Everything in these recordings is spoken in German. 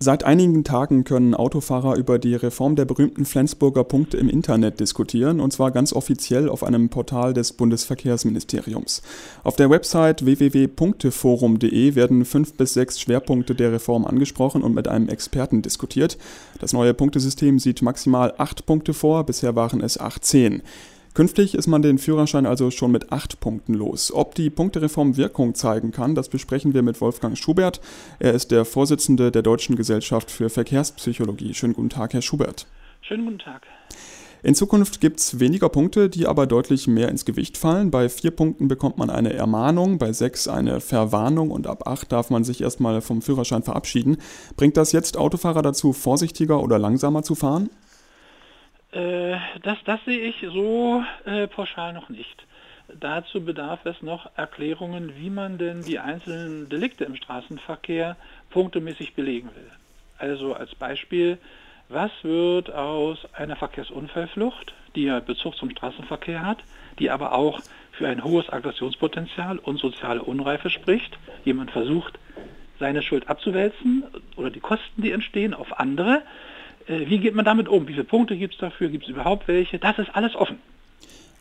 Seit einigen Tagen können Autofahrer über die Reform der berühmten Flensburger Punkte im Internet diskutieren, und zwar ganz offiziell auf einem Portal des Bundesverkehrsministeriums. Auf der Website www.punkteforum.de werden fünf bis sechs Schwerpunkte der Reform angesprochen und mit einem Experten diskutiert. Das neue Punktesystem sieht maximal acht Punkte vor, bisher waren es 18. Künftig ist man den Führerschein also schon mit acht Punkten los. Ob die Punktereform Wirkung zeigen kann, das besprechen wir mit Wolfgang Schubert. Er ist der Vorsitzende der Deutschen Gesellschaft für Verkehrspsychologie. Schönen guten Tag, Herr Schubert. Schönen guten Tag. In Zukunft gibt es weniger Punkte, die aber deutlich mehr ins Gewicht fallen. Bei vier Punkten bekommt man eine Ermahnung, bei sechs eine Verwarnung und ab acht darf man sich erstmal vom Führerschein verabschieden. Bringt das jetzt Autofahrer dazu, vorsichtiger oder langsamer zu fahren? Äh, das, das sehe ich so äh, pauschal noch nicht. Dazu bedarf es noch Erklärungen, wie man denn die einzelnen Delikte im Straßenverkehr punktemäßig belegen will. Also als Beispiel, was wird aus einer Verkehrsunfallflucht, die ja Bezug zum Straßenverkehr hat, die aber auch für ein hohes Aggressionspotenzial und soziale Unreife spricht. Jemand versucht, seine Schuld abzuwälzen oder die Kosten, die entstehen, auf andere. Äh, wie geht man damit um? Wie viele Punkte gibt es dafür? Gibt es überhaupt welche? Das ist alles offen.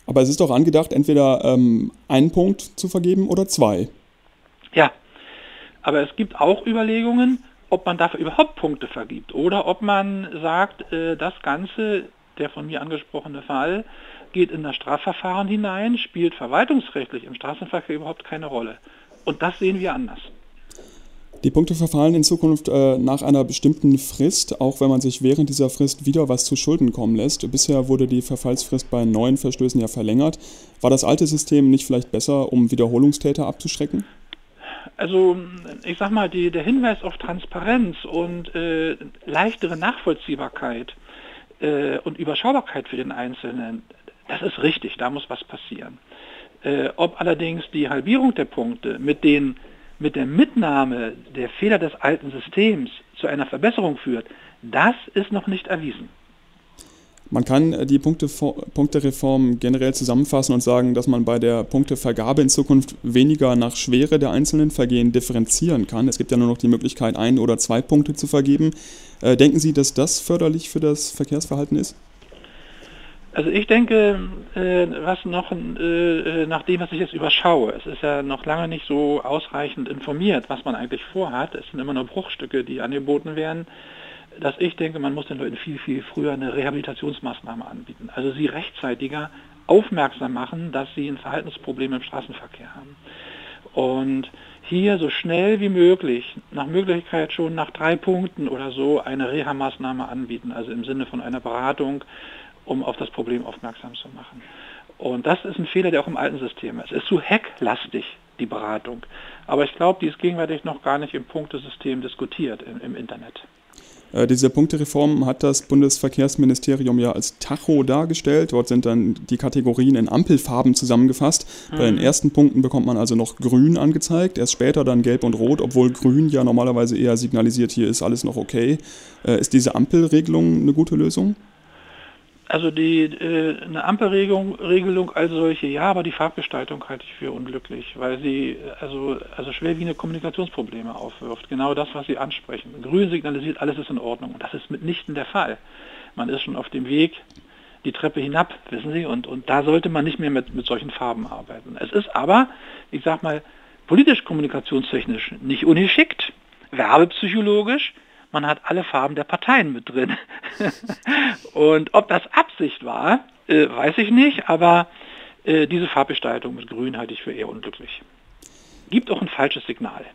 Aber es ist doch angedacht, entweder ähm, einen Punkt zu vergeben oder zwei. Ja, aber es gibt auch Überlegungen, ob man dafür überhaupt Punkte vergibt oder ob man sagt, äh, das Ganze, der von mir angesprochene Fall, geht in das Strafverfahren hinein, spielt verwaltungsrechtlich im Straßenverkehr überhaupt keine Rolle. Und das sehen wir anders. Die Punkte verfallen in Zukunft äh, nach einer bestimmten Frist, auch wenn man sich während dieser Frist wieder was zu Schulden kommen lässt. Bisher wurde die Verfallsfrist bei neuen Verstößen ja verlängert. War das alte System nicht vielleicht besser, um Wiederholungstäter abzuschrecken? Also ich sag mal, die, der Hinweis auf Transparenz und äh, leichtere Nachvollziehbarkeit äh, und Überschaubarkeit für den Einzelnen, das ist richtig, da muss was passieren. Äh, ob allerdings die Halbierung der Punkte mit den mit der Mitnahme der Fehler des alten Systems zu einer Verbesserung führt, das ist noch nicht erwiesen. Man kann äh, die Punkte, Punktereform generell zusammenfassen und sagen, dass man bei der Punktevergabe in Zukunft weniger nach Schwere der einzelnen Vergehen differenzieren kann. Es gibt ja nur noch die Möglichkeit, ein oder zwei Punkte zu vergeben. Äh, denken Sie, dass das förderlich für das Verkehrsverhalten ist? Also ich denke, äh, was noch, äh, nach dem, was ich jetzt überschaue, es ist ja noch lange nicht so ausreichend informiert, was man eigentlich vorhat. Es sind immer nur Bruchstücke, die angeboten werden, dass ich denke, man muss den Leuten viel, viel früher eine Rehabilitationsmaßnahme anbieten. Also sie rechtzeitiger aufmerksam machen, dass sie ein Verhaltensproblem im Straßenverkehr haben. Und hier so schnell wie möglich, nach Möglichkeit schon nach drei Punkten oder so, eine Reha-Maßnahme anbieten, also im Sinne von einer Beratung, um auf das Problem aufmerksam zu machen. Und das ist ein Fehler, der auch im alten System ist. Es ist zu hacklastig, die Beratung. Aber ich glaube, die ist gegenwärtig noch gar nicht im Punktesystem diskutiert im, im Internet. Äh, diese Punktereform hat das Bundesverkehrsministerium ja als Tacho dargestellt. Dort sind dann die Kategorien in Ampelfarben zusammengefasst. Mhm. Bei den mhm. ersten Punkten bekommt man also noch grün angezeigt, erst später dann gelb und rot, obwohl grün ja normalerweise eher signalisiert, hier ist alles noch okay. Äh, ist diese Ampelregelung eine gute Lösung? Also die, äh, eine Ampelregelung Regelung als solche, ja, aber die Farbgestaltung halte ich für unglücklich, weil sie also, also schwerwiegende Kommunikationsprobleme aufwirft. Genau das, was Sie ansprechen. Grün signalisiert, alles ist in Ordnung. Und das ist mitnichten der Fall. Man ist schon auf dem Weg die Treppe hinab, wissen Sie, und, und da sollte man nicht mehr mit, mit solchen Farben arbeiten. Es ist aber, ich sag mal, politisch kommunikationstechnisch nicht ungeschickt, werbepsychologisch, man hat alle Farben der Parteien mit drin. und ob das Absicht war, äh, weiß ich nicht, aber äh, diese Farbgestaltung mit Grün halte ich für eher unglücklich. Gibt auch ein falsches Signal.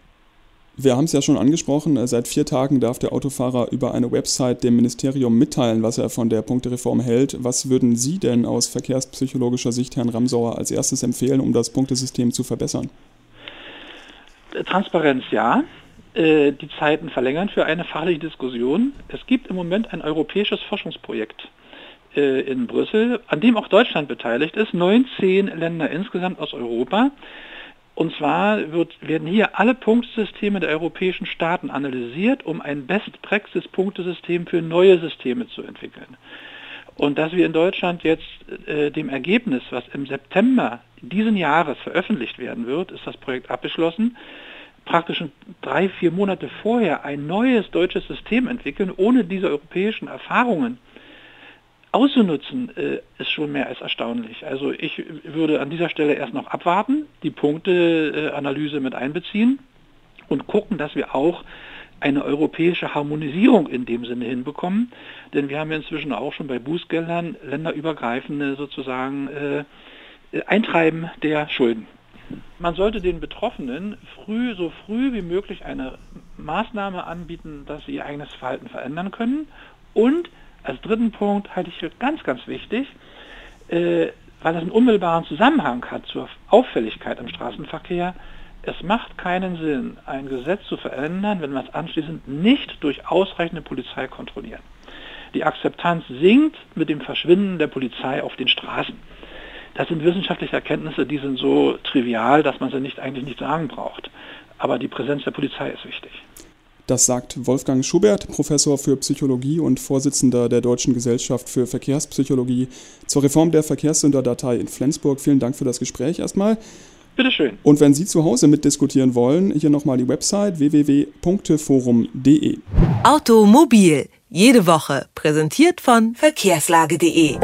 Wir haben es ja schon angesprochen, äh, seit vier Tagen darf der Autofahrer über eine Website dem Ministerium mitteilen, was er von der Punktereform hält. Was würden Sie denn aus verkehrspsychologischer Sicht Herrn Ramsauer als erstes empfehlen, um das Punktesystem zu verbessern? Transparenz ja. Äh, die Zeiten verlängern für eine fachliche Diskussion. Es gibt im Moment ein europäisches Forschungsprojekt äh, in Brüssel, an dem auch Deutschland beteiligt ist, 19 Länder insgesamt aus Europa. Und zwar wird, werden hier alle Punktesysteme der europäischen Staaten analysiert, um ein Best-Praxis-Punktesystem für neue Systeme zu entwickeln. Und dass wir in Deutschland jetzt äh, dem Ergebnis, was im September diesen Jahres veröffentlicht werden wird, ist das Projekt abgeschlossen, praktisch drei, vier Monate vorher ein neues deutsches System entwickeln, ohne diese europäischen Erfahrungen auszunutzen, äh, ist schon mehr als erstaunlich. Also ich würde an dieser Stelle erst noch abwarten, die Punkteanalyse mit einbeziehen und gucken, dass wir auch eine europäische Harmonisierung in dem Sinne hinbekommen. Denn wir haben ja inzwischen auch schon bei Bußgeldern länderübergreifende sozusagen äh, Eintreiben der Schulden. Man sollte den Betroffenen früh, so früh wie möglich eine Maßnahme anbieten, dass sie ihr eigenes Verhalten verändern können. Und als dritten Punkt halte ich für ganz, ganz wichtig, äh, weil das einen unmittelbaren Zusammenhang hat zur Auffälligkeit im Straßenverkehr, es macht keinen Sinn, ein Gesetz zu verändern, wenn wir es anschließend nicht durch ausreichende Polizei kontrollieren. Die Akzeptanz sinkt mit dem Verschwinden der Polizei auf den Straßen. Das sind wissenschaftliche Erkenntnisse, die sind so trivial, dass man sie nicht eigentlich nicht sagen braucht. Aber die Präsenz der Polizei ist wichtig. Das sagt Wolfgang Schubert, Professor für Psychologie und Vorsitzender der Deutschen Gesellschaft für Verkehrspsychologie zur Reform der Verkehrssünderdatei in Flensburg. Vielen Dank für das Gespräch erstmal. Bitteschön. Und wenn Sie zu Hause mitdiskutieren wollen, hier nochmal die Website www.punkteforum.de. Automobil, jede Woche, präsentiert von verkehrslage.de.